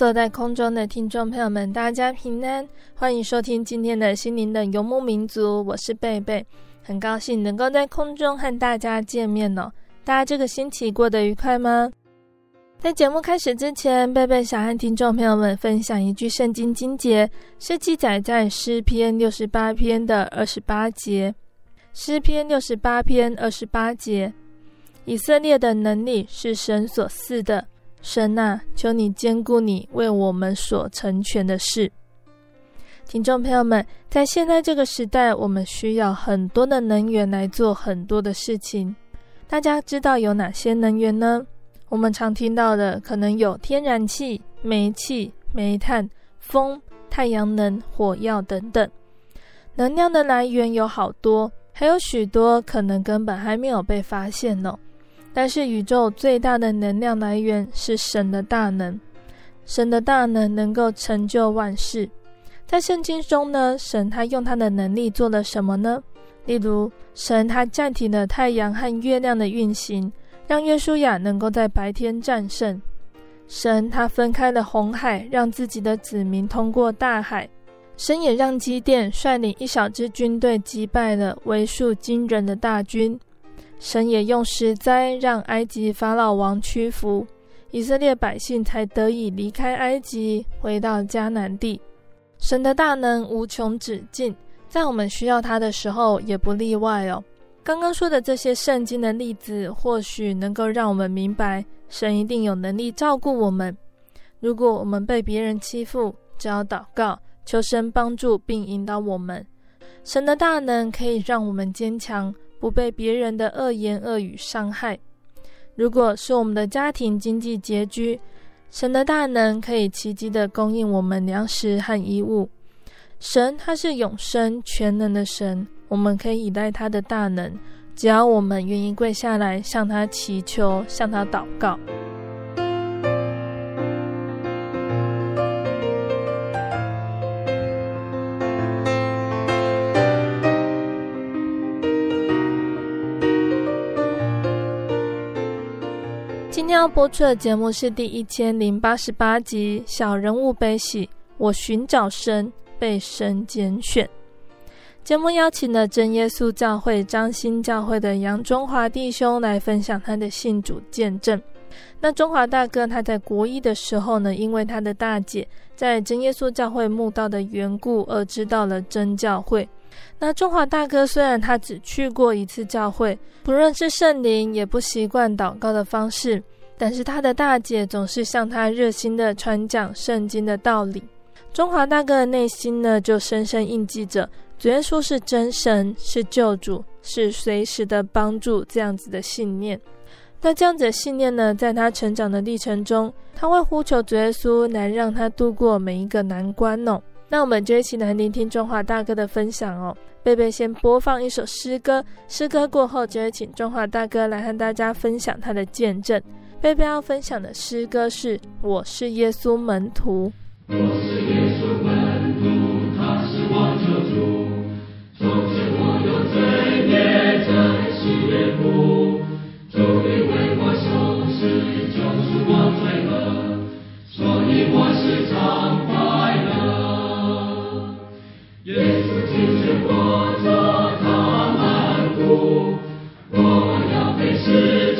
坐在空中的听众朋友们，大家平安，欢迎收听今天的心灵的游牧民族，我是贝贝，很高兴能够在空中和大家见面哦。大家这个星期过得愉快吗？在节目开始之前，贝贝想和听众朋友们分享一句圣经经节，是记载在诗篇六十八篇的二十八节。诗篇六十八篇二十八节，以色列的能力是神所赐的。神啊，求你兼顾你为我们所成全的事。听众朋友们，在现在这个时代，我们需要很多的能源来做很多的事情。大家知道有哪些能源呢？我们常听到的可能有天然气、煤气、煤炭、风、太阳能、火药等等。能量的来源有好多，还有许多可能根本还没有被发现呢。但是宇宙最大的能量来源是神的大能，神的大能能够成就万事。在圣经中呢，神他用他的能力做了什么呢？例如，神他暂停了太阳和月亮的运行，让约书亚能够在白天战胜。神他分开了红海，让自己的子民通过大海。神也让基甸率领一小支军队击败了为数惊人的大军。神也用十灾让埃及法老王屈服，以色列百姓才得以离开埃及，回到迦南地。神的大能无穷止境，在我们需要他的时候也不例外哦。刚刚说的这些圣经的例子，或许能够让我们明白，神一定有能力照顾我们。如果我们被别人欺负，只要祷告，求神帮助并引导我们。神的大能可以让我们坚强。不被别人的恶言恶语伤害。如果是我们的家庭经济拮据，神的大能可以奇迹的供应我们粮食和衣物。神他是永生全能的神，我们可以依赖他的大能，只要我们愿意跪下来向他祈求，向他祷告。要播出的节目是第一千零八十八集《小人物悲喜》，我寻找神，被神拣选。节目邀请了真耶稣教会张新教会的杨中华弟兄来分享他的信主见证。那中华大哥他在国一的时候呢，因为他的大姐在真耶稣教会慕道的缘故，而知道了真教会。那中华大哥虽然他只去过一次教会，不认识圣灵，也不习惯祷告的方式，但是他的大姐总是向他热心地传讲圣经的道理。中华大哥的内心呢，就深深印记着主耶稣是真神，是救主，是随时的帮助这样子的信念。那这样子的信念呢，在他成长的历程中，他会呼求主耶稣来让他度过每一个难关哦。那我们就一起来聆听中华大哥的分享哦。贝贝先播放一首诗歌，诗歌过后就会请中华大哥来和大家分享他的见证。贝贝要分享的诗歌是《我是耶稣门徒》。我是耶稣门徒，他是我救主，从前我有罪孽，暂时也不。主因为我受死，救赎我罪恶，所以我时常快乐。耶稣拒绝活着他满足，我要被施救。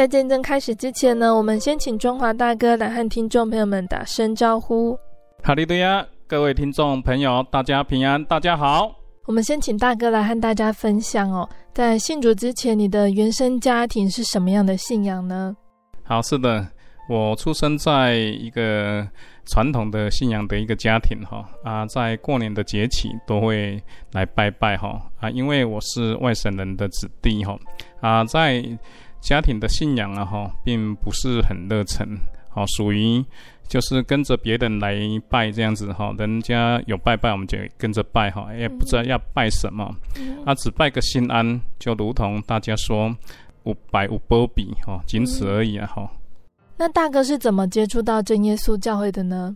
在见证开始之前呢，我们先请中华大哥来和听众朋友们打声招呼。哈利路亚，各位听众朋友，大家平安，大家好。我们先请大哥来和大家分享哦，在信主之前，你的原生家庭是什么样的信仰呢？好，是的，我出生在一个传统的信仰的一个家庭哈啊，在过年的节气都会来拜拜哈啊，因为我是外省人的子弟哈啊，在。家庭的信仰啊，哈，并不是很热忱，好，属于就是跟着别人来拜这样子哈，人家有拜拜，我们就跟着拜哈，也不知道要拜什么，啊，只拜个心安，就如同大家说，五百五波比哈，仅此而已啊，哈。那大哥是怎么接触到真耶稣教会的呢？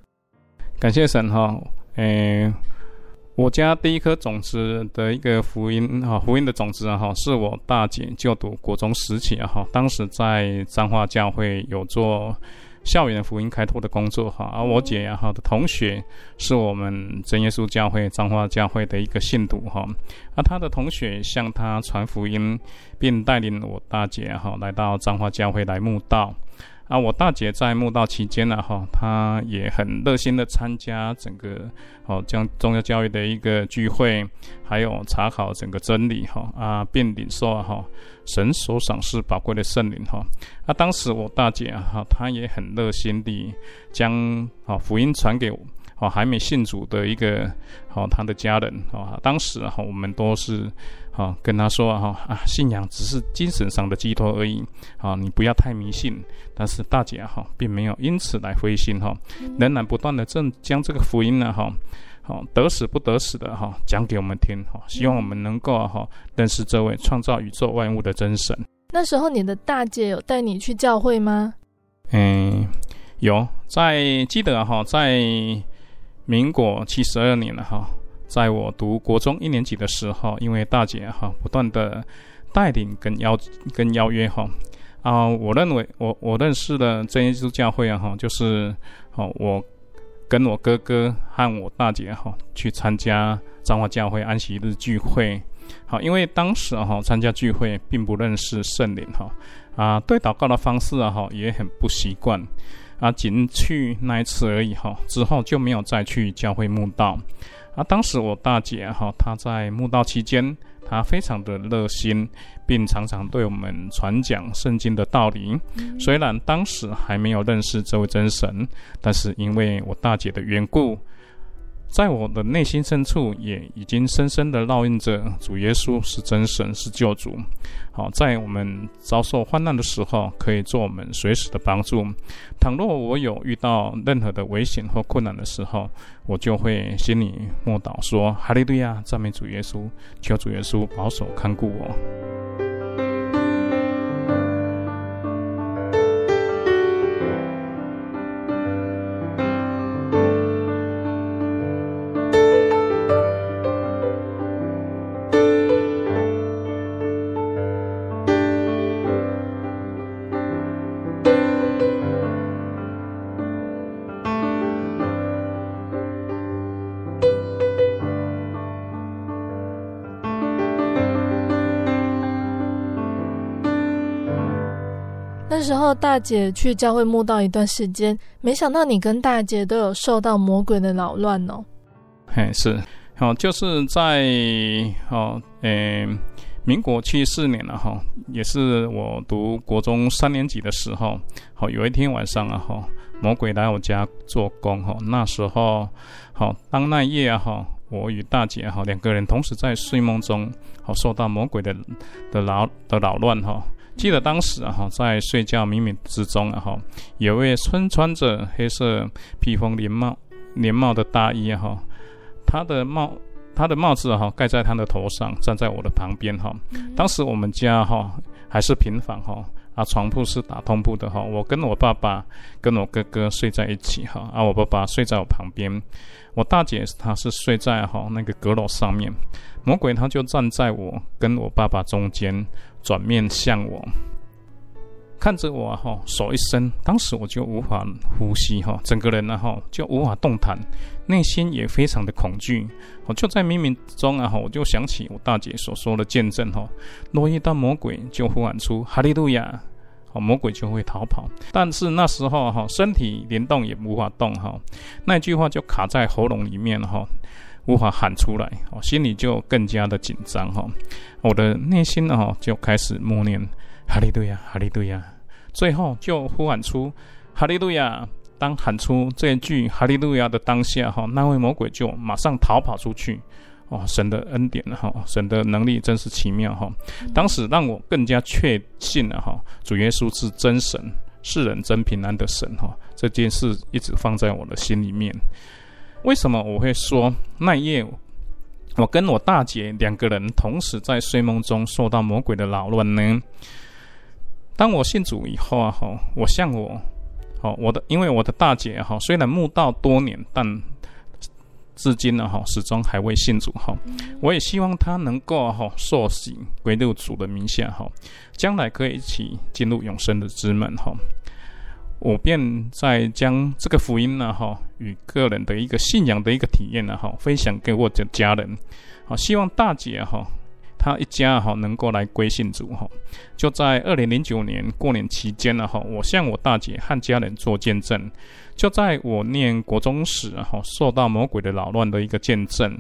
感谢神哈，诶。我家第一颗种子的一个福音哈，福音的种子啊哈，是我大姐就读国中时期啊哈，当时在彰化教会有做校园福音开拓的工作哈，而我姐呀哈的同学是我们真耶稣教会彰化教会的一个信徒哈，而她的同学向她传福音，并带领我大姐哈来到彰化教会来慕道。啊，我大姐在慕道期间呢，哈，她也很热心的参加整个哦，将宗教教育的一个聚会，还有查考整个真理，哈啊，并领受哈神所赏赐宝贵的圣灵，哈。啊，当时我大姐啊，哈，她也很热心地将啊福音传给我。哦，还没信主的一个，哦，他的家人，哦，当时哈，我们都是，哈，跟他说，哈，啊，信仰只是精神上的寄托而已，啊，你不要太迷信。但是大姐哈，并没有因此来灰心，哈，仍然不断的正将这个福音呢，哈，好得死不得死的哈，讲给我们听，哈，希望我们能够哈认识这位创造宇宙万物的真神。那时候你的大姐有带你去教会吗？嗯，有，在记得哈，在。民国七十二年了哈，在我读国中一年级的时候，因为大姐哈不断的带领跟邀跟邀约哈啊，我认为我我认识的真耶稣教会啊哈，就是哦我跟我哥哥和我大姐哈去参加彰化教会安息日聚会，好，因为当时哈参加聚会并不认识圣灵哈啊，对祷告的方式啊哈也很不习惯。啊，仅去那一次而已哈，之后就没有再去教会慕道。啊，当时我大姐哈，她在慕道期间，她非常的热心，并常常对我们传讲圣经的道理。虽然当时还没有认识这位真神，但是因为我大姐的缘故，在我的内心深处也已经深深的烙印着主耶稣是真神，是救主。好，在我们遭受患难的时候，可以做我们随时的帮助。倘若我有遇到任何的危险或困难的时候，我就会心里默祷说：“哈利路亚，赞美主耶稣，求主耶稣保守看顾我。”大姐去教会慕道一段时间，没想到你跟大姐都有受到魔鬼的扰乱哦。嘿，是，好，就是在哦，诶，民国七四年了哈，也是我读国中三年级的时候，好，有一天晚上啊哈，魔鬼来我家做工哈，那时候好，当那夜啊哈，我与大姐哈两个人同时在睡梦中，好受到魔鬼的的扰的扰乱哈。记得当时啊哈，在睡觉冥冥之中啊哈，有位身穿着黑色披风连帽连帽的大衣啊哈，他的帽他的帽子哈盖在他的头上，站在我的旁边哈。当时我们家哈还是平房哈，啊床铺是打通铺的哈，我跟我爸爸跟我哥哥睡在一起哈，啊我爸爸睡在我旁边，我大姐她是睡在哈那个阁楼上面。魔鬼他就站在我跟我爸爸中间，转面向我，看着我哈，手一伸，当时我就无法呼吸哈，整个人呢哈就无法动弹，内心也非常的恐惧。我就在冥冥中啊哈，我就想起我大姐所说的见证哈，若遇到魔鬼就呼喊出哈利路亚，哦，魔鬼就会逃跑。但是那时候哈，身体连动也无法动哈，那句话就卡在喉咙里面哈。无法喊出来，哦，心里就更加的紧张哈。我的内心呢，就开始默念哈利路亚，哈利路亚。最后就呼喊出哈利路亚。当喊出这一句哈利路亚的当下，哈，那位魔鬼就马上逃跑出去。哦，神的恩典哈，神的能力真是奇妙哈。当时让我更加确信了哈，主耶稣是真神，是人真平安的神哈。这件事一直放在我的心里面。为什么我会说那一夜，我跟我大姐两个人同时在睡梦中受到魔鬼的扰乱呢？当我信主以后啊，哈，我向我，好，我的，因为我的大姐哈，虽然慕道多年，但至今呢，哈，始终还未信主哈。我也希望她能够哈受洗归入主的名下哈，将来可以一起进入永生的之门哈。我便在将这个福音呢，哈，与个人的一个信仰的一个体验呢，哈，分享给我的家人，好，希望大姐哈，她一家哈能够来归信主哈。就在二零零九年过年期间呢，哈，我向我大姐和家人做见证。就在我念国中时，哈，受到魔鬼的扰乱的一个见证。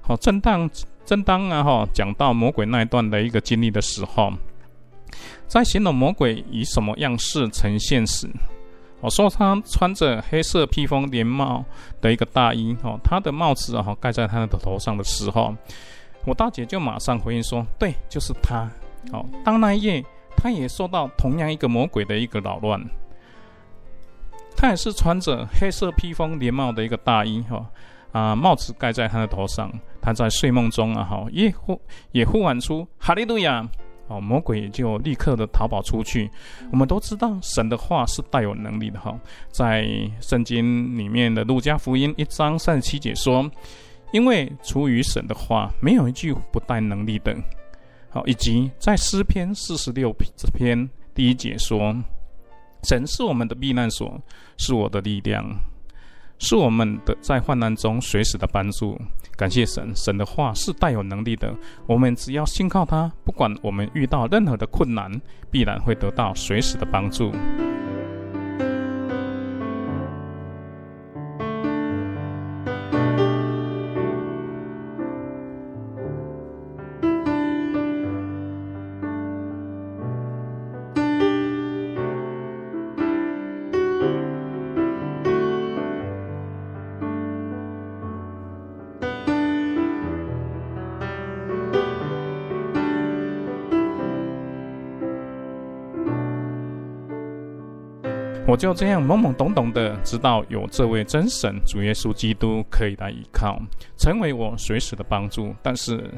好，正当正当啊，哈，讲到魔鬼那一段的一个经历的时候，在形容魔鬼以什么样式呈现时。我说他穿着黑色披风连帽的一个大衣，哦，他的帽子啊，盖在他的头上的时候，我大姐就马上回应说：“对，就是他。”哦，当那一夜，他也受到同样一个魔鬼的一个扰乱，他也是穿着黑色披风连帽的一个大衣，哈啊，帽子盖在他的头上，他在睡梦中啊，哈，也呼也呼喊出哈利路亚。哦，魔鬼就立刻的逃跑出去。我们都知道神的话是带有能力的哈，在圣经里面的路加福音一章三十七节说：“因为出于神的话，没有一句不带能力的。”好，以及在诗篇四十六篇第一节说：“神是我们的避难所，是我的力量。”是我们的在患难中随时的帮助，感谢神，神的话是带有能力的。我们只要信靠他，不管我们遇到任何的困难，必然会得到随时的帮助。我就这样懵懵懂懂的知道有这位真神主耶稣基督可以来依靠，成为我随时的帮助。但是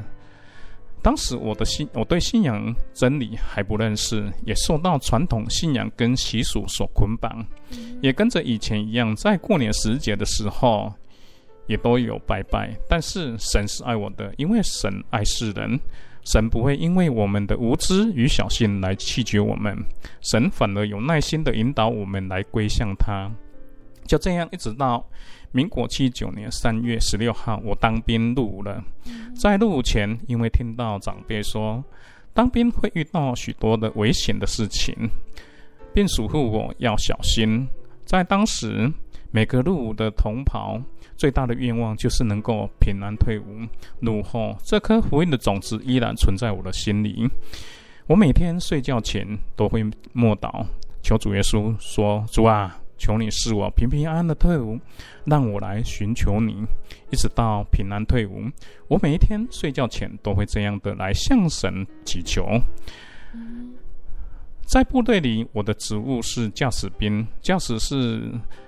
当时我的信，我对信仰真理还不认识，也受到传统信仰跟习俗所捆绑，也跟着以前一样，在过年时节的时候也都有拜拜。但是神是爱我的，因为神爱世人。神不会因为我们的无知与小心来弃绝我们，神反而有耐心的引导我们来归向他。就这样，一直到民国七九年三月十六号，我当兵入伍了。在入伍前，因为听到长辈说当兵会遇到许多的危险的事情，并嘱咐我要小心。在当时，每个入伍的同袍。最大的愿望就是能够平安退伍。入伍后，这颗福音的种子依然存在我的心里。我每天睡觉前都会默祷，求主耶稣说：“主啊，求你使我平平安安的退伍，让我来寻求你，一直到平安退伍。”我每一天睡觉前都会这样的来向神祈求。在部队里，我的职务是驾驶兵，驾驶是。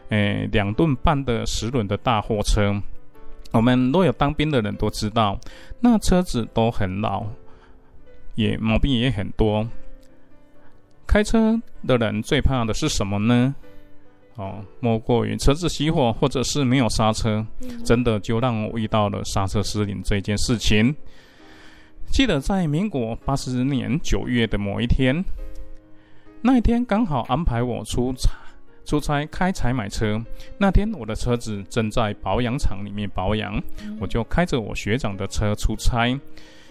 诶，两吨半的十轮的大货车，我们若有当兵的人都知道，那车子都很老，也毛病也很多。开车的人最怕的是什么呢？哦，莫过于车子熄火，或者是没有刹车。真的就让我遇到了刹车失灵这件事情。记得在民国八十年九月的某一天，那一天刚好安排我出差。出差开采买车那天，我的车子正在保养厂里面保养，我就开着我学长的车出差，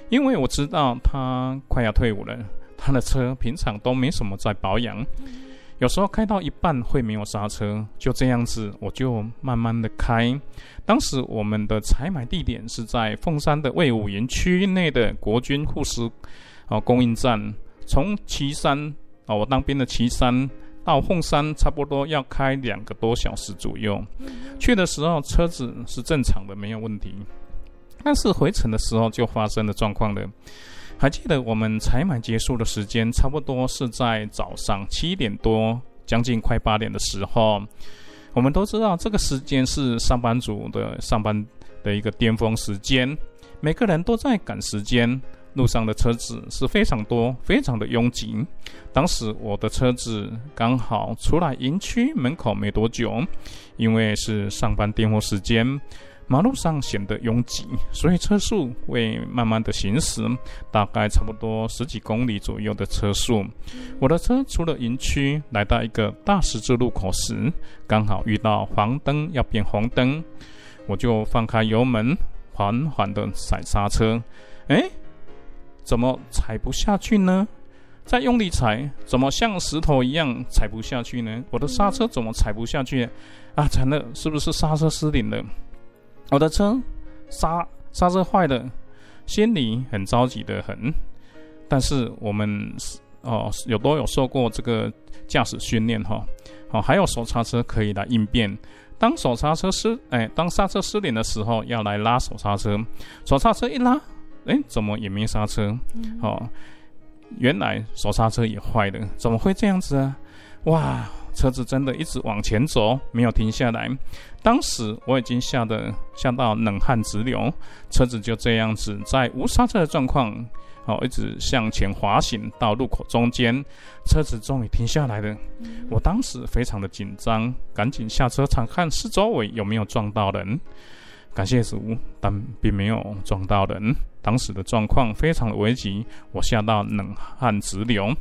因为我知道他快要退伍了，他的车平常都没什么在保养，有时候开到一半会没有刹车，就这样子，我就慢慢的开。当时我们的采买地点是在凤山的魏武营区内的国军护士啊供应站，从旗山啊，我当兵的旗山。到凤山差不多要开两个多小时左右，去的时候车子是正常的，没有问题。但是回程的时候就发生了状况了。还记得我们采买结束的时间，差不多是在早上七点多，将近快八点的时候。我们都知道这个时间是上班族的上班的一个巅峰时间，每个人都在赶时间。路上的车子是非常多，非常的拥挤。当时我的车子刚好出来营区门口没多久，因为是上班订货时间，马路上显得拥挤，所以车速会慢慢的行驶，大概差不多十几公里左右的车速。我的车出了营区，来到一个大十字路口时，刚好遇到黄灯要变红灯，我就放开油门，缓缓的踩刹车。诶。怎么踩不下去呢？再用力踩，怎么像石头一样踩不下去呢？我的刹车怎么踩不下去？啊，惨了，是不是刹车失灵了？我的车刹刹车坏了，心里很着急的很。但是我们哦，有都有受过这个驾驶训练哈，哦，还有手刹车可以来应变。当手刹车失哎，当刹车失灵的时候，要来拉手刹车，手刹车一拉。哎，怎么也没刹车？哦，原来手刹车也坏了，怎么会这样子啊？哇，车子真的一直往前走，没有停下来。当时我已经吓得吓到冷汗直流，车子就这样子在无刹车的状况，哦，一直向前滑行到路口中间，车子终于停下来了。我当时非常的紧张，赶紧下车查看四周围有没有撞到人。感谢主，但并没有撞到人。当时的状况非常的危急，我吓到冷汗直流。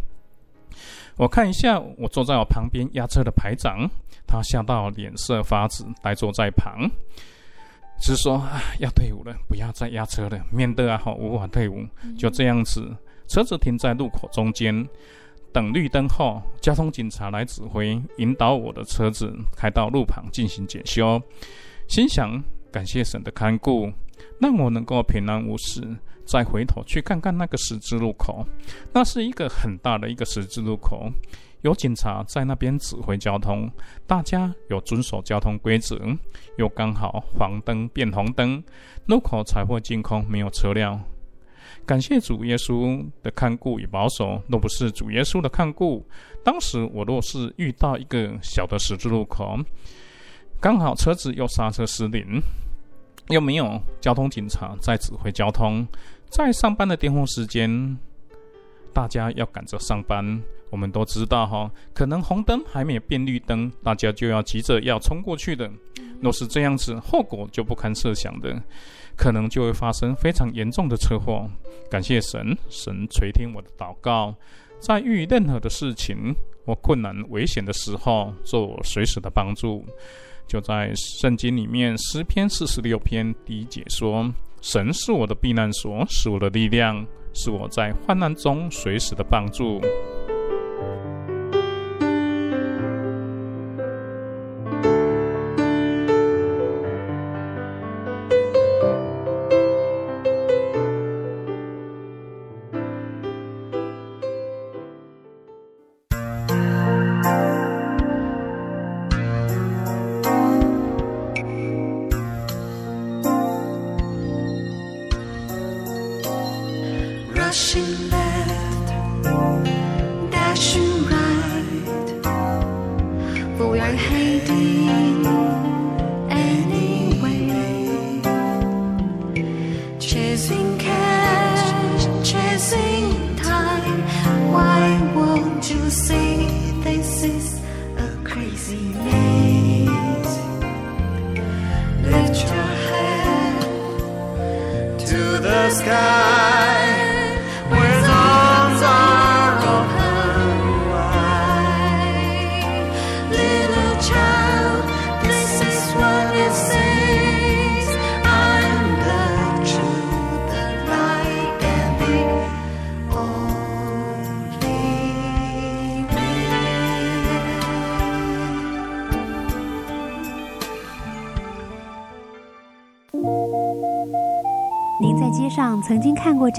我看一下我坐在我旁边押车的排长，他吓到脸色发紫，呆坐在旁，只说：“啊，要退伍了，不要再押车了，免得啊，无法退伍。”就这样子，车子停在路口中间，等绿灯后，交通警察来指挥，引导我的车子开到路旁进行检修。心想。感谢神的看顾，让我能够平安无事。再回头去看看那个十字路口，那是一个很大的一个十字路口，有警察在那边指挥交通，大家有遵守交通规则。又刚好黄灯变红灯，路口才会净空，没有车辆。感谢主耶稣的看顾与保守，若不是主耶稣的看顾，当时我若是遇到一个小的十字路口，刚好车子又刹车失灵，又没有交通警察在指挥交通，在上班的巅峰时间，大家要赶着上班，我们都知道哈，可能红灯还没有变绿灯，大家就要急着要冲过去的。若是这样子，后果就不堪设想的。可能就会发生非常严重的车祸。感谢神，神垂听我的祷告，在遇任何的事情或困难危险的时候，做我随时的帮助。就在圣经里面诗篇四十六篇第一节说：“神是我的避难所，是我的力量，是我在患难中随时的帮助。”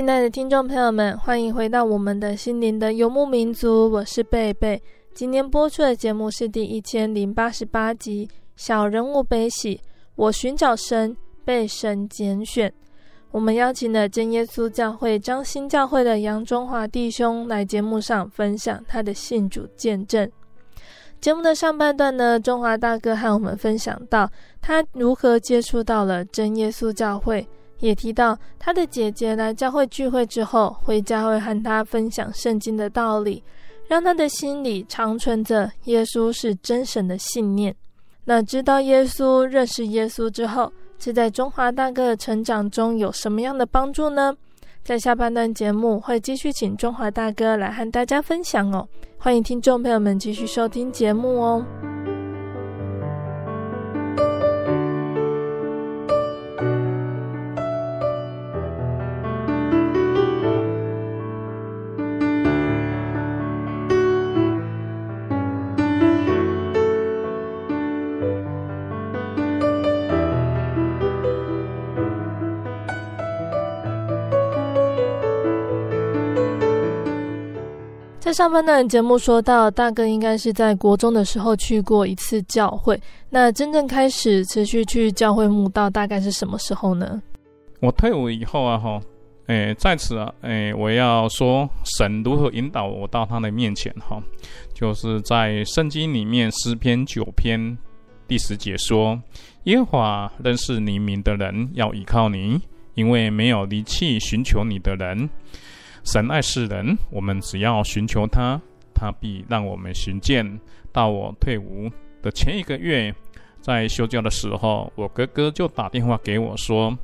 亲爱的听众朋友们，欢迎回到我们的心灵的游牧民族，我是贝贝。今天播出的节目是第一千零八十八集《小人物悲喜》，我寻找神，被神拣选。我们邀请了真耶稣教会张新教会的杨中华弟兄来节目上分享他的信主见证。节目的上半段呢，中华大哥和我们分享到他如何接触到了真耶稣教会。也提到他的姐姐来教会聚会之后，回家会和他分享圣经的道理，让他的心里长存着耶稣是真神的信念。那知道耶稣、认识耶稣之后，这在中华大哥的成长中有什么样的帮助呢？在下半段节目会继续请中华大哥来和大家分享哦。欢迎听众朋友们继续收听节目哦。上半段节目说到，大哥应该是在国中的时候去过一次教会。那真正开始持续去教会慕道，大概是什么时候呢？我退伍以后啊，哈，诶，在此啊，诶，我要说神如何引导我到他的面前，哈，就是在圣经里面诗篇九篇第十节说：“耶和华认识你名的人要倚靠你，因为没有离弃寻求你的人。”神爱世人，我们只要寻求他，他必让我们寻见。到我退伍的前一个月，在休假的时候，我哥哥就打电话给我说：“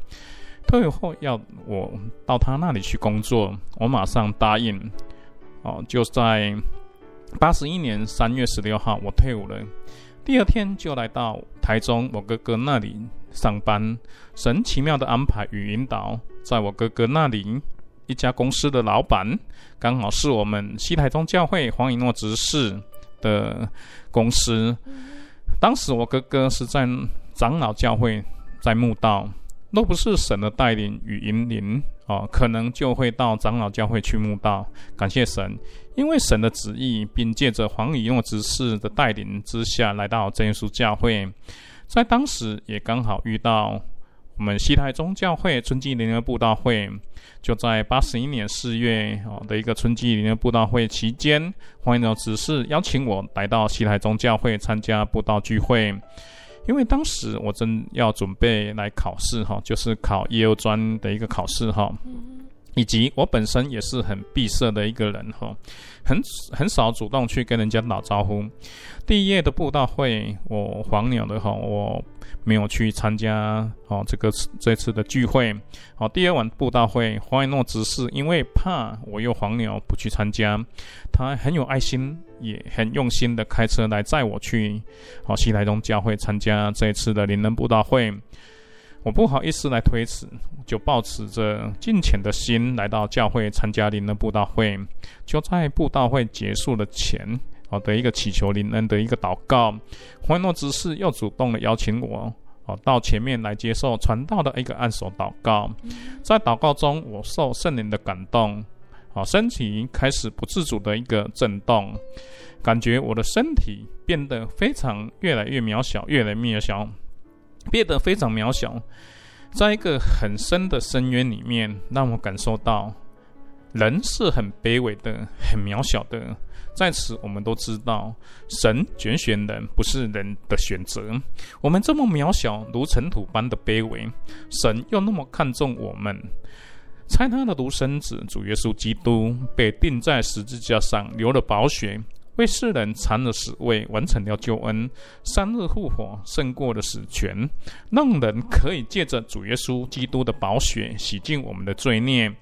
退伍后要我到他那里去工作，我马上答应。哦，就在八十一年三月十六号，我退伍了。第二天就来到台中我哥哥那里上班。神奇妙的安排与引导，在我哥哥那里一家公司的老板，刚好是我们西台中教会黄以诺执事的公司。当时我哥哥是在长老教会在慕道。若不是神的带领与引领，哦，可能就会到长老教会去慕道。感谢神，因为神的旨意，并借着黄以诺执事的带领之下，来到真耶稣教会。在当时也刚好遇到我们西台宗教会春季灵恩布道会，就在八十一年四月哦的一个春季灵恩布道会期间，黄以诺执事邀请我来到西台宗教会参加布道聚会。因为当时我正要准备来考试哈，就是考业务专的一个考试哈，以及我本身也是很闭塞的一个人哈，很很少主动去跟人家打招呼。第一页的布道会，我黄鸟的哈，我。没有去参加哦，这个这次的聚会。好，第二晚布道会，黄以诺执事因为怕我又黄鸟不去参加，他很有爱心，也很用心的开车来载我去哦西台中教会参加这次的灵恩布道会。我不好意思来推辞，就抱持着敬虔的心来到教会参加灵恩布道会。就在布道会结束的前。好的一个祈求灵恩的一个祷告，黄以诺执事又主动的邀请我，哦，到前面来接受传道的一个按手祷告。在祷告中，我受圣灵的感动，哦，身体开始不自主的一个震动，感觉我的身体变得非常越来越渺小，越来越渺小，变得非常渺小，在一个很深的深渊里面，让我感受到人是很卑微的，很渺小的。在此，我们都知道，神拣选人不是人的选择。我们这么渺小，如尘土般的卑微，神又那么看重我们，猜他的独生子主耶稣基督被钉在十字架上，流了宝血，为世人尝了死味，完成了救恩，三日复活，胜过了死权，让人可以借着主耶稣基督的宝血洗净我们的罪孽，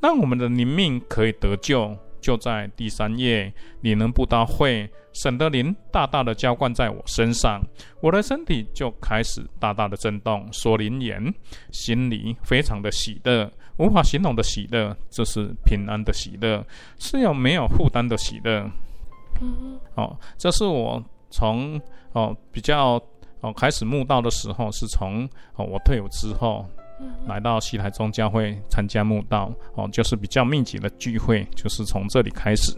让我们的灵命可以得救。就在第三页，你能布道会，神的灵大大的浇灌在我身上，我的身体就开始大大的震动，说灵言，心里非常的喜乐，无法形容的喜乐，这是平安的喜乐，是有没有负担的喜乐。嗯，哦，这是我从哦比较哦开始慕道的时候，是从哦我退伍之后。来到西台宗教会参加慕道，哦，就是比较密集的聚会，就是从这里开始。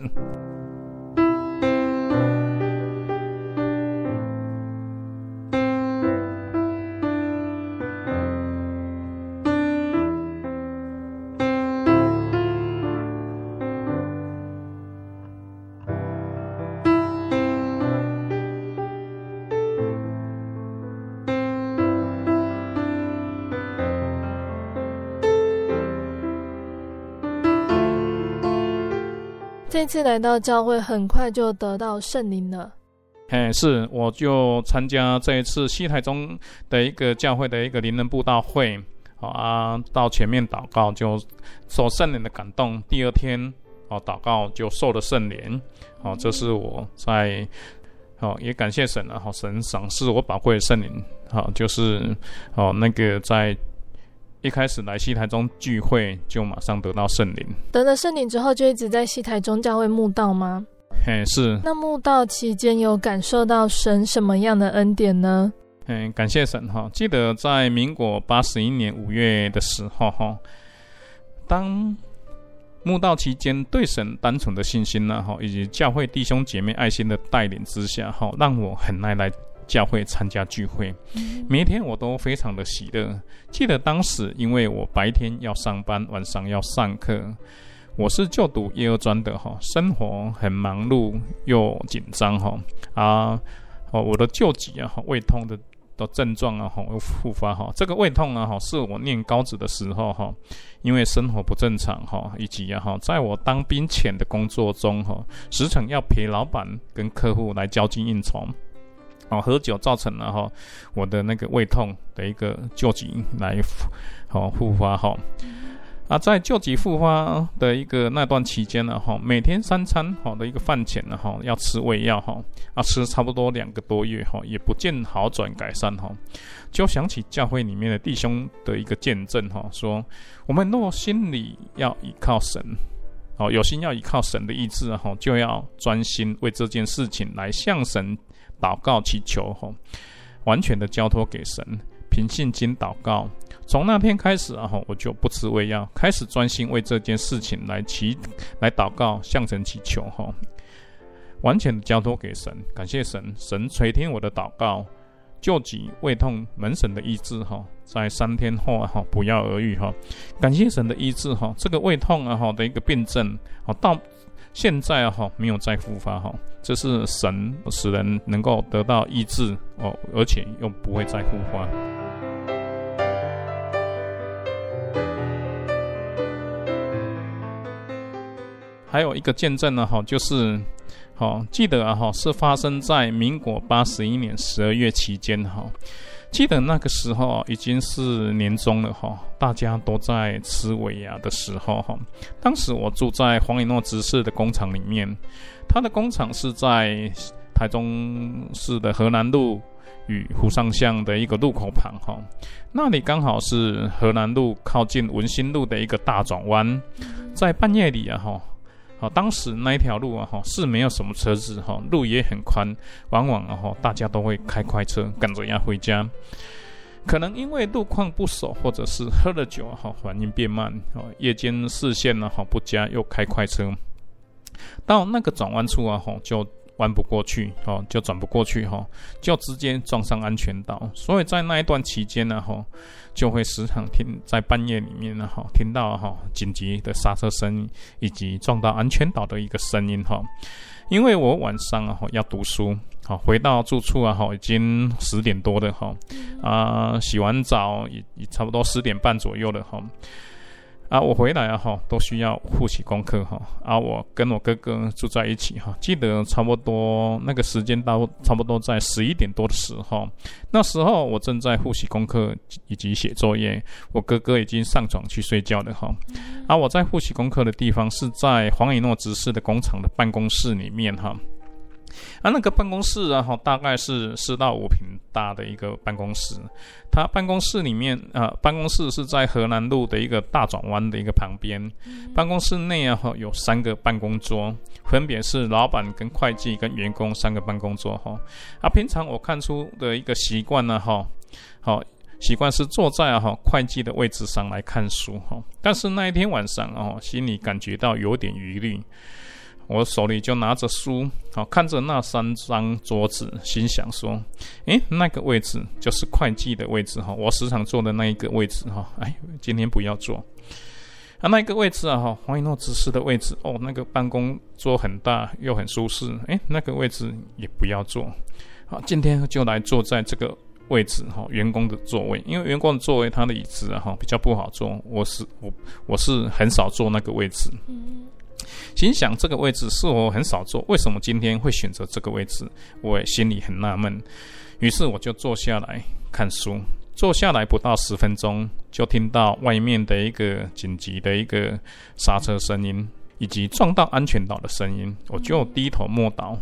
次来到教会，很快就得到圣灵了。哎，是，我就参加这一次西台中的一个教会的一个灵人布道会，好啊，到前面祷告就受圣灵的感动。第二天哦，祷告就受了圣灵。哦，这是我在哦，也感谢神了。好，神赏赐我宝贵的圣灵。好，就是哦，那个在。一开始来西台中聚会，就马上得到圣灵。得了圣灵之后，就一直在西台中教会慕道吗？嘿，是。那慕道期间有感受到神什么样的恩典呢？嗯，感谢神哈。记得在民国八十一年五月的时候哈，当慕道期间对神单纯的信心呢哈，以及教会弟兄姐妹爱心的带领之下哈，让我很爱来。教会参加聚会，每一天我都非常的喜乐。记得当时，因为我白天要上班，晚上要上课，我是就读业二专的哈，生活很忙碌又紧张哈。啊哦，我的旧疾啊胃痛的的症状啊哈又复发哈，这个胃痛啊哈是我念高职的时候哈，因为生活不正常哈，以及啊哈，在我当兵前的工作中哈，时常要陪老板跟客户来交际应酬。哦，喝酒造成了哈我的那个胃痛的一个旧疾来好复发哈。啊，在旧疾复发的一个那段期间呢哈，每天三餐好的一个饭前呢哈要吃胃药哈，啊吃差不多两个多月哈，也不见好转改善哈，就想起教会里面的弟兄的一个见证哈，说我们若心里要依靠神。哦，有心要依靠神的意志哈，就要专心为这件事情来向神祷告祈求吼，完全的交托给神，凭信心祷告。从那天开始啊哈，我就不吃胃药，开始专心为这件事情来祈来祷告，向神祈求吼，完全的交托给神，感谢神，神垂听我的祷告。救急胃痛门神的医治哈，在三天后哈不药而愈哈，感谢神的医治哈，这个胃痛啊哈的一个病症啊到现在啊哈没有再复发哈，这是神使人能够得到医治哦，而且又不会再复发。还有一个见证呢哈，就是。好，记得啊，哈，是发生在民国八十一年十二月期间，哈，记得那个时候已经是年终了，哈，大家都在吃尾牙的时候，哈，当时我住在黄以诺执事的工厂里面，他的工厂是在台中市的河南路与湖上巷的一个路口旁，哈，那里刚好是河南路靠近文心路的一个大转弯，在半夜里啊，哈。啊，当时那一条路啊，哈是没有什么车子，哈，路也很宽，往往啊，哈大家都会开快车赶着要回家。可能因为路况不熟，或者是喝了酒，哈，反应变慢，哦，夜间视线呢，哈不佳，又开快车，到那个转弯处啊，哈就。弯不过去，哦，就转不过去，哈，就直接撞上安全岛。所以在那一段期间呢，哈，就会时常听在半夜里面呢，哈，听到哈紧急的刹车声以及撞到安全岛的一个声音，哈。因为我晚上啊，要读书，好，回到住处啊，哈，已经十点多了，哈，啊，洗完澡也也差不多十点半左右了，哈。啊，我回来啊，哈，都需要复习功课哈。啊，我跟我哥哥住在一起哈，记得差不多那个时间到，差不多在十一点多的时候，那时候我正在复习功课以及写作业，我哥哥已经上床去睡觉了哈。啊，我在复习功课的地方是在黄以诺执事的工厂的办公室里面哈。啊，那个办公室啊，哈，大概是四到五平大的一个办公室。他办公室里面啊，办公室是在河南路的一个大转弯的一个旁边。办公室内啊，哈，有三个办公桌，分别是老板跟会计跟员工三个办公桌。哈，啊，平常我看出的一个习惯呢，哈，好习惯是坐在啊，哈会计的位置上来看书。哈，但是那一天晚上啊，心里感觉到有点疑虑。我手里就拿着书，好看着那三张桌子，心想说：“诶，那个位置就是会计的位置哈，我时常坐的那一个位置哈。哎，今天不要坐。啊，那个位置啊哈，黄以诺执事的位置哦，那个办公桌很大又很舒适。诶，那个位置也不要坐。好，今天就来坐在这个位置哈，员工的座位，因为员工的座位他的椅子啊哈比较不好坐，我是我我是很少坐那个位置。”心想这个位置是我很少坐，为什么今天会选择这个位置？我心里很纳闷。于是我就坐下来看书。坐下来不到十分钟，就听到外面的一个紧急的一个刹车声音，以及撞到安全岛的声音。我就低头默祷，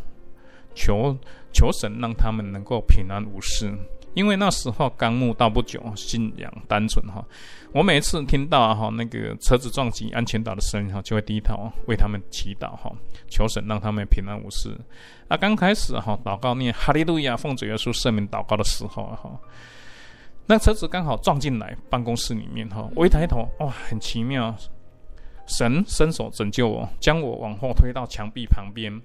求求神让他们能够平安无事。因为那时候刚慕道不久，信仰单纯哈。我每次听到哈那个车子撞击安全岛的声音哈，就会低头为他们祈祷哈，求神让他们平安无事。那刚开始哈祷告念哈利路亚奉主耶稣圣名祷告的时候哈，那车子刚好撞进来办公室里面哈，我一抬头哇，很奇妙，神伸手拯救我，将我往后推到墙壁旁边。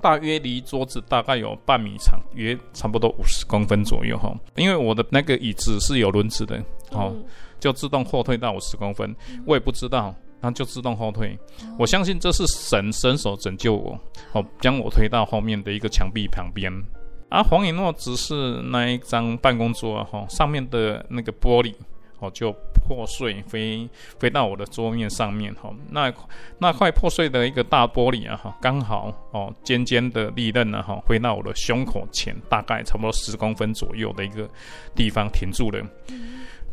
大约离桌子大概有半米长，约差不多五十公分左右哈。因为我的那个椅子是有轮子的，哦，就自动后退到五十公分。我也不知道，它就自动后退。我相信这是神伸手拯救我，哦，将我推到后面的一个墙壁旁边。而黄以诺只是那一张办公桌哈，上面的那个玻璃哦，就破碎飞飞到我的桌面上面哈。那那块破碎的一个大玻璃啊哈，刚好哦尖尖的利刃呢哈，飞到我的胸口前，大概差不多十公分左右的一个地方停住了。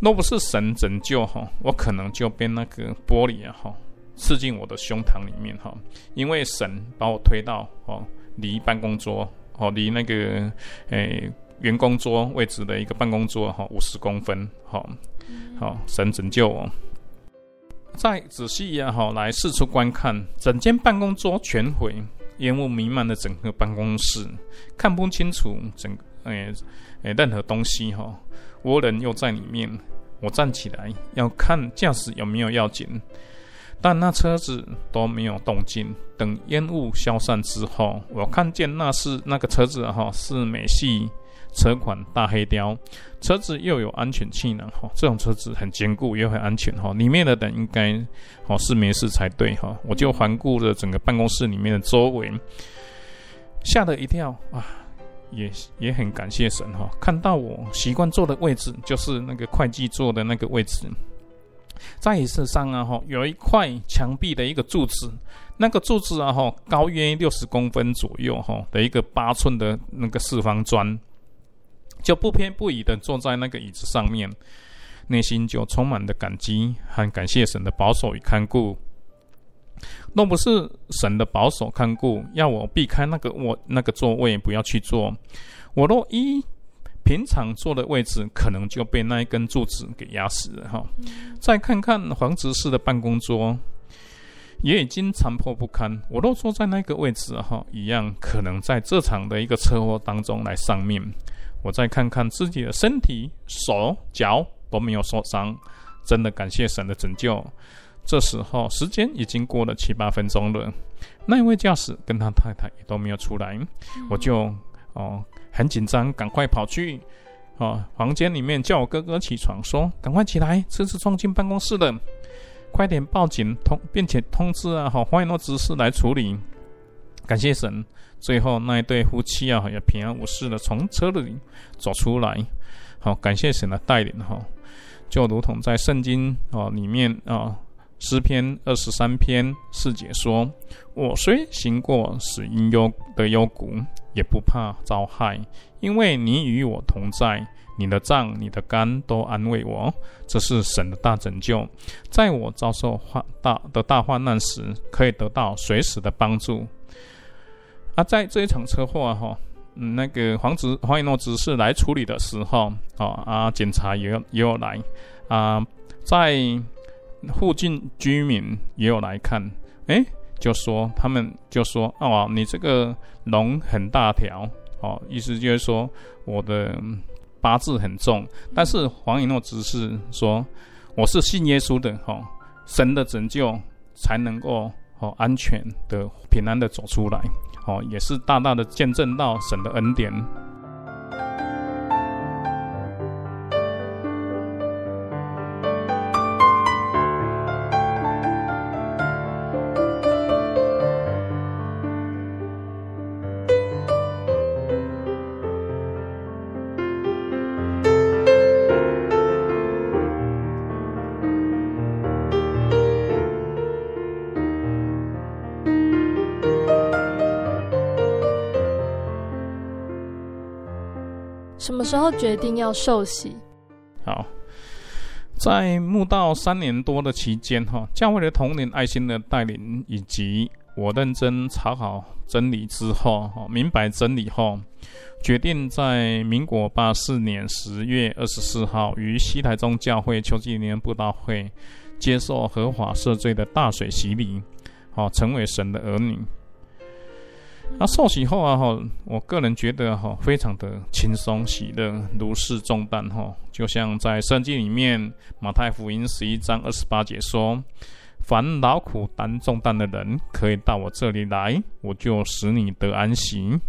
若不是神拯救哈，我可能就被那个玻璃啊哈刺进我的胸膛里面哈。因为神把我推到哦离办公桌哦离那个诶员工桌位置的一个办公桌哈五十公分好。好，神拯救我。再仔细呀，哈，来四处观看，整间办公桌全毁，烟雾弥漫的整个办公室，看不清楚整个诶诶任何东西哈。我人又在里面，我站起来要看驾驶有没有要紧，但那车子都没有动静。等烟雾消散之后，我看见那是那个车子哈，是美系。车款大黑雕，车子又有安全气囊哈，这种车子很坚固又很安全哈，里面的人应该哦是没事才对哈。我就环顾着整个办公室里面的周围，吓了一跳啊，也也很感谢神哈，看到我习惯坐的位置就是那个会计坐的那个位置，在椅子上啊哈有一块墙壁的一个柱子，那个柱子啊哈高约六十公分左右哈的一个八寸的那个四方砖。就不偏不倚的坐在那个椅子上面，内心就充满了感激和感谢神的保守与看顾。若不是神的保守看顾，要我避开那个我那个座位，不要去坐，我若一平常坐的位置，可能就被那一根柱子给压死了哈。再看看黄执事的办公桌，也已经残破不堪。我若坐在那个位置哈，一样可能在这场的一个车祸当中来丧命。我再看看自己的身体，手脚都没有受伤，真的感谢神的拯救。这时候时间已经过了七八分钟了，那一位驾驶跟他太太也都没有出来，我就哦很紧张，赶快跑去哦房间里面叫我哥哥起床，说赶快起来，车子撞进办公室了，快点报警通，并且通知啊好欢迎诺执事来处理。感谢神。最后那一对夫妻啊，也平安无事的从车里走出来。好，感谢神的带领哈，就如同在圣经啊里面啊诗篇二十三篇四节说：“我虽行过死荫幽的幽谷，也不怕遭害，因为你与我同在，你的杖、你的竿都安慰我。”这是神的大拯救，在我遭受患大的大患难时，可以得到随时的帮助。啊，在这一场车祸啊，哈，嗯，那个黄执黄以诺执事来处理的时候，哦，啊，警察也有也有来，啊，在附近居民也有来看，诶，就说他们就说，哦，你这个龙很大条，哦，意思就是说我的八字很重，但是黄以诺执事说，我是信耶稣的，哈，神的拯救才能够哦安全的平安的走出来。哦，也是大大的见证到神的恩典。什么时候决定要受洗？好，在慕道三年多的期间，哈，教会的统领爱心的带领，以及我认真查好真理之后，哈，明白真理后，决定在民国八四年十月二十四号，于西台中教会秋季联布道会接受合法赦罪的大水洗礼，好，成为神的儿女。那受洗后啊，哈，我个人觉得哈，非常的轻松喜乐，如释重担哈。就像在圣经里面，马太福音十一章二十八节说：“凡劳苦担重担的人，可以到我这里来，我就使你得安息。”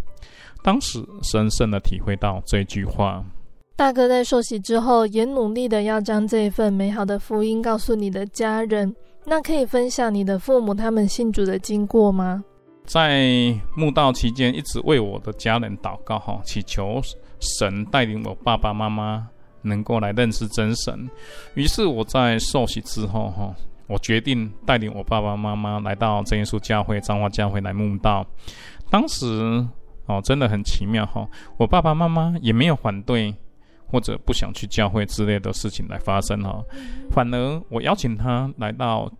当时深深的体会到这句话。大哥在受洗之后，也努力的要将这一份美好的福音告诉你的家人。那可以分享你的父母他们信主的经过吗？在慕道期间，一直为我的家人祷告，哈，祈求神带领我爸爸妈妈能够来认识真神。于是我在受洗之后，哈，我决定带领我爸爸妈妈来到真耶稣教会、彰化教会来慕道。当时哦，真的很奇妙哈，我爸爸妈妈也没有反对或者不想去教会之类的事情来发生哈，反而我邀请他来到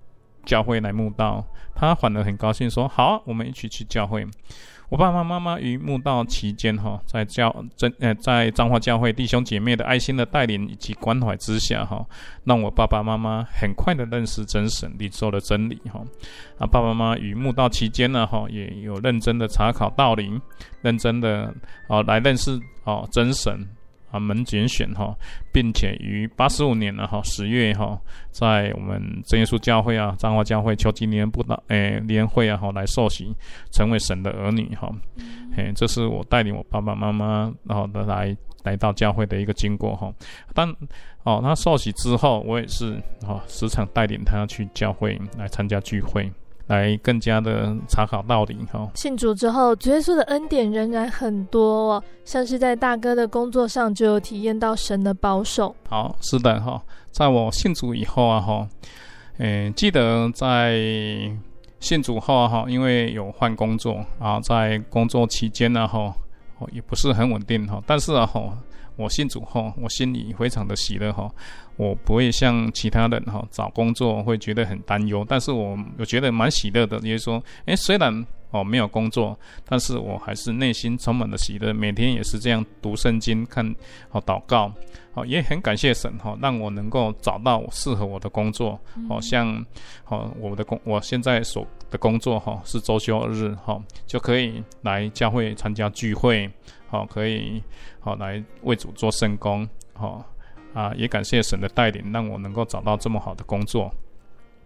教会来慕道，他反而很高兴说：“好，我们一起去教会。”我爸爸妈妈于慕道期间，哈，在教真呃，在彰化教会弟兄姐妹的爱心的带领以及关怀之下，哈，让我爸爸妈妈很快的认识真神，领受了真理，哈。啊，爸爸妈妈于慕道期间呢，哈，也有认真的查考道理，认真的哦来认识哦真神。啊，门拣选哈，并且于八十五年了哈，十月哈，在我们真耶稣教会啊，彰化教会秋季年布道诶年会啊哈，来受洗，成为神的儿女哈。嘿，这是我带领我爸爸妈妈然后的来来到教会的一个经过哈。但哦，他受洗之后，我也是哈，时常带领他去教会来参加聚会。来更加的查考道理哈。信主之后，主耶稣的恩典仍然很多哦，像是在大哥的工作上就有体验到神的保守。好，是的哈，在我信主以后啊哈，嗯，记得在信主后啊哈，因为有换工作啊，在工作期间呢哈，也不是很稳定哈，但是啊哈。我信主后，我心里非常的喜乐哈，我不会像其他人哈找工作会觉得很担忧，但是我我觉得蛮喜乐的，也就是说，诶，虽然哦没有工作，但是我还是内心充满了喜乐，每天也是这样读圣经、看好祷告，好也很感谢神哈，让我能够找到适合我的工作，好像好我的工我现在所的工作哈是周休二日哈就可以来教会参加聚会。好，可以好来为主做圣工，好啊，也感谢神的带领，让我能够找到这么好的工作。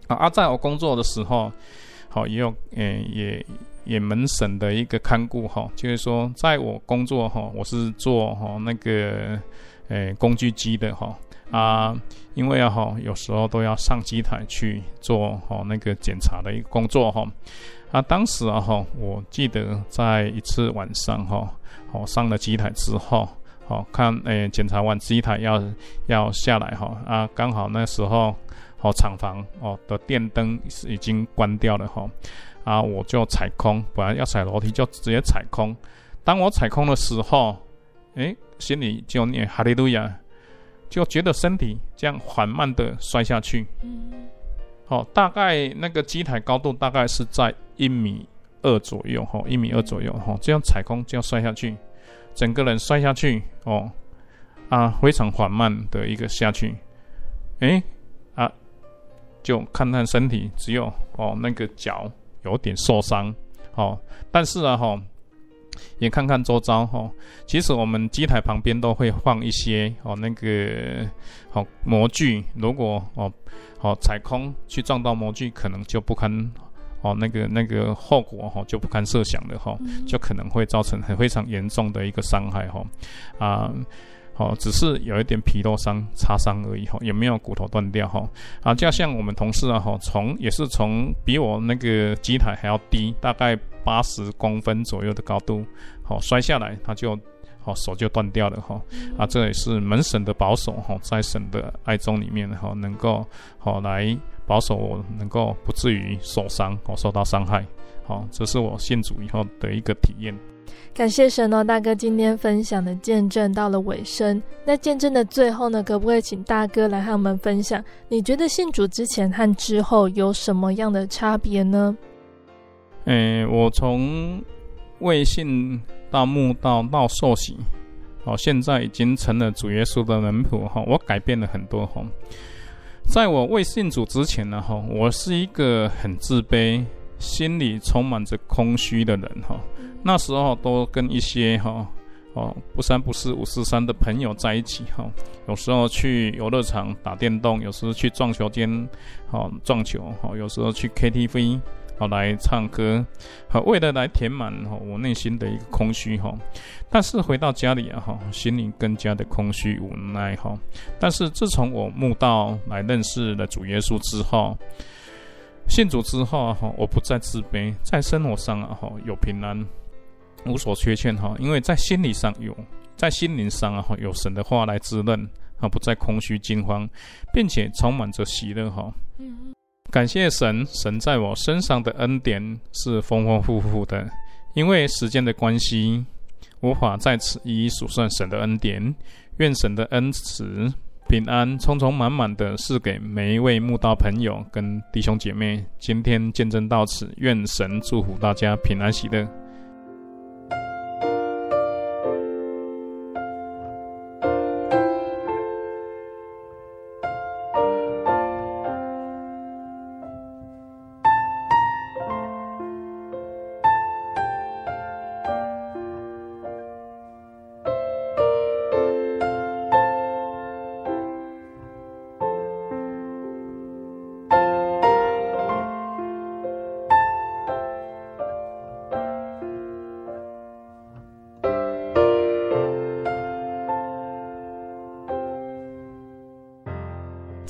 啊，啊在我工作的时候，好也有，诶，也也门神的一个看顾，哈，就是说，在我工作，哈，我是做哈那个，诶，工具机的，哈啊，因为啊，哈，有时候都要上机台去做，哈那个检查的一个工作，哈。啊，当时啊，哈，我记得在一次晚上，哈，哦，上了机台之后，好看，诶，检查完机台要要下来，哈，啊，刚好那时候，哦，厂房哦的电灯是已经关掉了，哈，啊，我就踩空，本来要踩楼梯就直接踩空，当我踩空的时候，诶，心里就念哈利路亚，就觉得身体这样缓慢的摔下去。哦，大概那个机台高度大概是在一米二左右，哈，一米二左右，哈，这样踩空这样摔下去，整个人摔下去，哦，啊，非常缓慢的一个下去，诶，啊，就看看身体只有哦那个脚有点受伤，哦，但是啊，哈，也看看周遭，哈，其实我们机台旁边都会放一些哦那个好模具，如果哦。哦，踩空去撞到模具，可能就不堪哦，那个那个后果哈就不堪设想的哈，就可能会造成很非常严重的一个伤害哈啊，好，只是有一点皮肉伤、擦伤而已哈，也没有骨头断掉哈啊，就像我们同事啊哈，从也是从比我那个机台还要低，大概八十公分左右的高度，好摔下来，他就。好，手就断掉了哈，啊，这也是门神的保守哈，在神的爱中里面哈，能够好来保守我，能够不至于受伤哦，受到伤害。好，这是我信主以后的一个体验。感谢神哦，大哥今天分享的见证到了尾声。那见证的最后呢，可不可以请大哥来和我们分享？你觉得信主之前和之后有什么样的差别呢？嗯，我从未信。到慕道到受洗，哦，现在已经成了主耶稣的门徒哈。我改变了很多哈。在我未信主之前呢哈，我是一个很自卑、心里充满着空虚的人哈。那时候都跟一些哈哦不三不四五四三的朋友在一起哈。有时候去游乐场打电动，有时候去撞球间哦撞球哈，有时候去 KTV。好，来唱歌，好，为了来填满哈我内心的一个空虚哈。但是回到家里啊哈，心里更加的空虚无奈哈。但是自从我慕道来认识了主耶稣之后，信主之后哈，我不再自卑，在生活上啊哈有平安，无所缺欠哈。因为在心理上有，在心灵上啊哈有神的话来滋润啊，不再空虚惊慌，并且充满着喜乐哈。嗯，感谢神，神在我身上的恩典是丰丰富富的。因为时间的关系，无法在此一一数算神的恩典。愿神的恩慈、平安，充充满满的赐给每一位慕道朋友跟弟兄姐妹。今天见证到此，愿神祝福大家平安喜乐。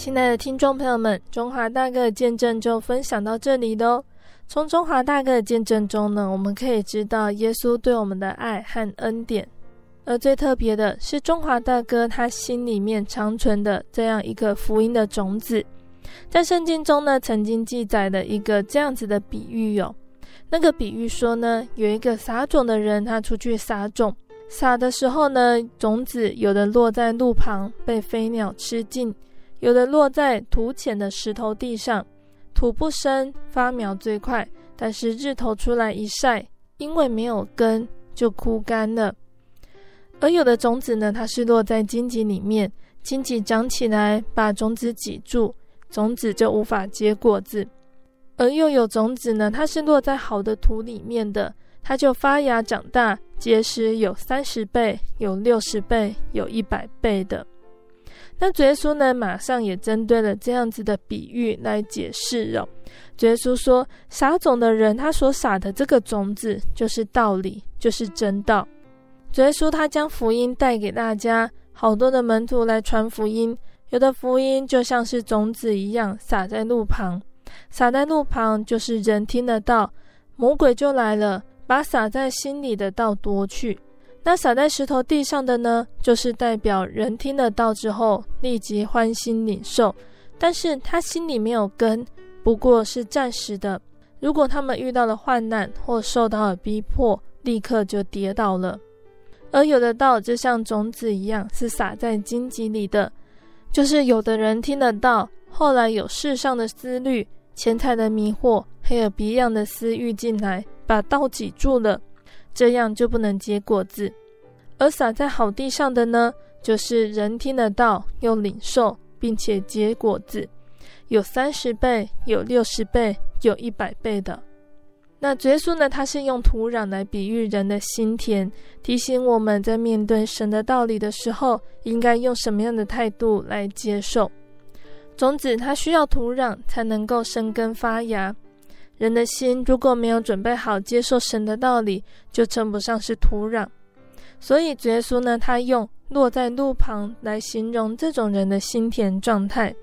亲爱的听众朋友们，中华大哥的见证就分享到这里喽。从中华大哥的见证中呢，我们可以知道耶稣对我们的爱和恩典。而最特别的是，中华大哥他心里面长存的这样一个福音的种子。在圣经中呢，曾经记载了一个这样子的比喻哟、哦。那个比喻说呢，有一个撒种的人，他出去撒种，撒的时候呢，种子有的落在路旁，被飞鸟吃尽。有的落在土浅的石头地上，土不深，发苗最快，但是日头出来一晒，因为没有根，就枯干了。而有的种子呢，它是落在荆棘里面，荆棘长起来把种子挤住，种子就无法结果子。而又有种子呢，它是落在好的土里面的，它就发芽长大，结实有三十倍，有六十倍，有一百倍的。那主耶稣呢，马上也针对了这样子的比喻来解释哦。主耶稣说，撒种的人他所撒的这个种子，就是道理，就是真道。主耶稣他将福音带给大家，好多的门徒来传福音。有的福音就像是种子一样，撒在路旁，撒在路旁就是人听得到，魔鬼就来了，把撒在心里的道夺去。那撒在石头地上的呢，就是代表人听了道之后，立即欢欣领受，但是他心里没有根，不过是暂时的。如果他们遇到了患难或受到了逼迫，立刻就跌倒了。而有的道就像种子一样，是撒在荆棘里的，就是有的人听得到，后来有世上的思虑、钱财的迷惑，还有别样的私欲进来，把道挤住了。这样就不能结果子，而撒在好地上的呢，就是人听得到又领受，并且结果子，有三十倍，有六十倍，有一百倍的。那耶稣呢，他是用土壤来比喻人的心田，提醒我们在面对神的道理的时候，应该用什么样的态度来接受。种子它需要土壤才能够生根发芽。人的心如果没有准备好接受神的道理，就称不上是土壤。所以主耶稣呢，他用落在路旁来形容这种人的心田状态。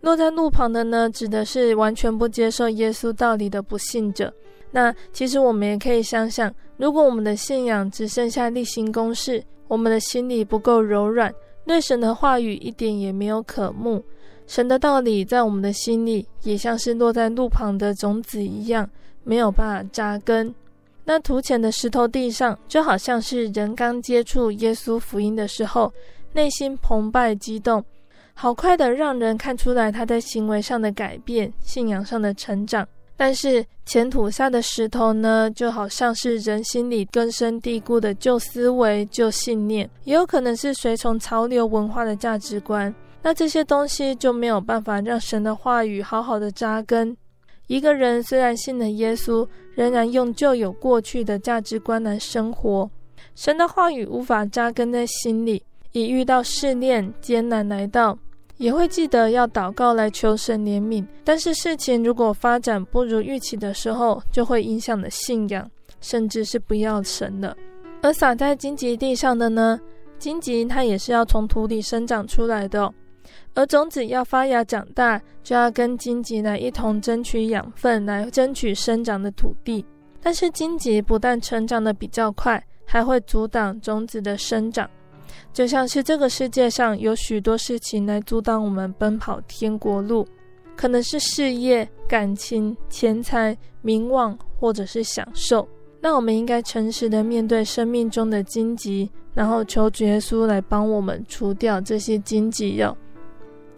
落在路旁的呢，指的是完全不接受耶稣道理的不信者。那其实我们也可以想想，如果我们的信仰只剩下例行公事，我们的心里不够柔软，对神的话语一点也没有渴慕。神的道理在我们的心里，也像是落在路旁的种子一样，没有办法扎根。那土浅的石头地上，就好像是人刚接触耶稣福音的时候，内心澎湃激动，好快的让人看出来他在行为上的改变，信仰上的成长。但是浅土下的石头呢，就好像是人心里根深蒂固的旧思维、旧信念，也有可能是随从潮流文化的价值观。那这些东西就没有办法让神的话语好好的扎根。一个人虽然信了耶稣，仍然用旧有过去的价值观来生活，神的话语无法扎根在心里。一遇到试炼、艰难来到，也会记得要祷告来求神怜悯。但是事情如果发展不如预期的时候，就会影响了信仰，甚至是不要神了。而撒在荆棘地上的呢？荆棘它也是要从土里生长出来的。而种子要发芽长大，就要跟荆棘来一同争取养分，来争取生长的土地。但是荆棘不但成长得比较快，还会阻挡种子的生长。就像是这个世界上有许多事情来阻挡我们奔跑天国路，可能是事业、感情、钱财、名望，或者是享受。那我们应该诚实的面对生命中的荆棘，然后求主耶稣来帮我们除掉这些荆棘哟。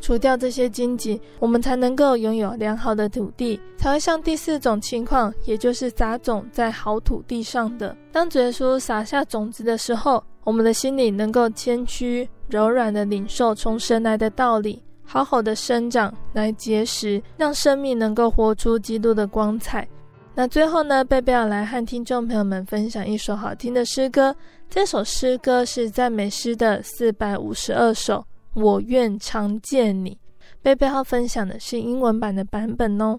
除掉这些荆棘，我们才能够拥有良好的土地，才会像第四种情况，也就是撒种在好土地上的。当主耶稣撒下种子的时候，我们的心里能够谦虚柔软的领受从神来的道理，好好的生长来结实，让生命能够活出基督的光彩。那最后呢，贝贝要来和听众朋友们分享一首好听的诗歌，这首诗歌是赞美诗的四百五十二首。我愿常见你。贝贝号分享的是英文版的版本哦。